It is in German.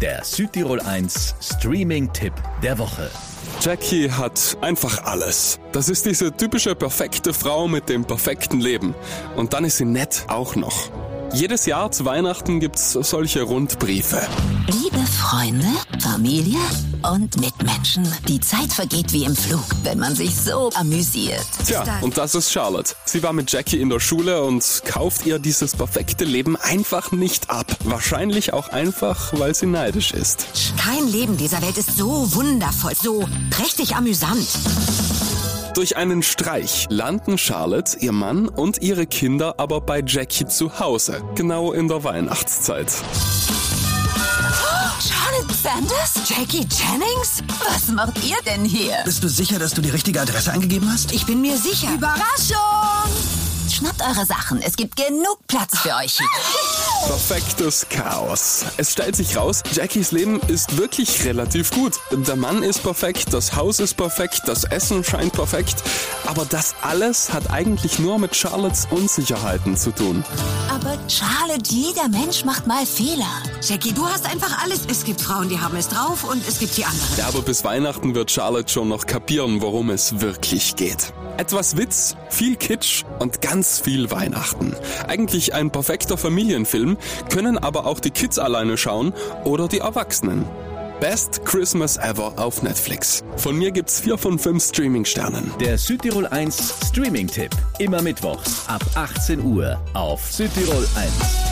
Der Südtirol 1 Streaming-Tipp der Woche. Jackie hat einfach alles. Das ist diese typische perfekte Frau mit dem perfekten Leben. Und dann ist sie nett auch noch. Jedes Jahr zu Weihnachten gibt's solche Rundbriefe. Liebe Freunde, Familie und Mitmenschen, die Zeit vergeht wie im Flug, wenn man sich so amüsiert. Tja, und das ist Charlotte. Sie war mit Jackie in der Schule und kauft ihr dieses perfekte Leben einfach nicht ab. Wahrscheinlich auch einfach, weil sie neidisch ist. Kein Leben dieser Welt ist so wundervoll, so prächtig amüsant. Durch einen Streich landen Charlotte, ihr Mann und ihre Kinder aber bei Jackie zu Hause, genau in der Weihnachtszeit. Charlotte Sanders? Jackie Jennings? Was macht ihr denn hier? Bist du sicher, dass du die richtige Adresse angegeben hast? Ich bin mir sicher. Überraschung! Schnappt eure Sachen, es gibt genug Platz für euch. Perfektes Chaos. Es stellt sich raus, Jackies Leben ist wirklich relativ gut. Der Mann ist perfekt, das Haus ist perfekt, das Essen scheint perfekt. Aber das alles hat eigentlich nur mit Charlottes Unsicherheiten zu tun. Aber Charlotte, jeder Mensch macht mal Fehler. Jackie, du hast einfach alles. Es gibt Frauen, die haben es drauf und es gibt die anderen. Ja, aber bis Weihnachten wird Charlotte schon noch kapieren, worum es wirklich geht. Etwas Witz, viel Kitsch und ganz viel Weihnachten. Eigentlich ein perfekter Familienfilm, können aber auch die Kids alleine schauen oder die Erwachsenen. Best Christmas Ever auf Netflix. Von mir gibt's vier von fünf Streaming-Sternen. Der Südtirol 1 Streaming-Tipp. Immer mittwochs ab 18 Uhr auf Südtirol 1.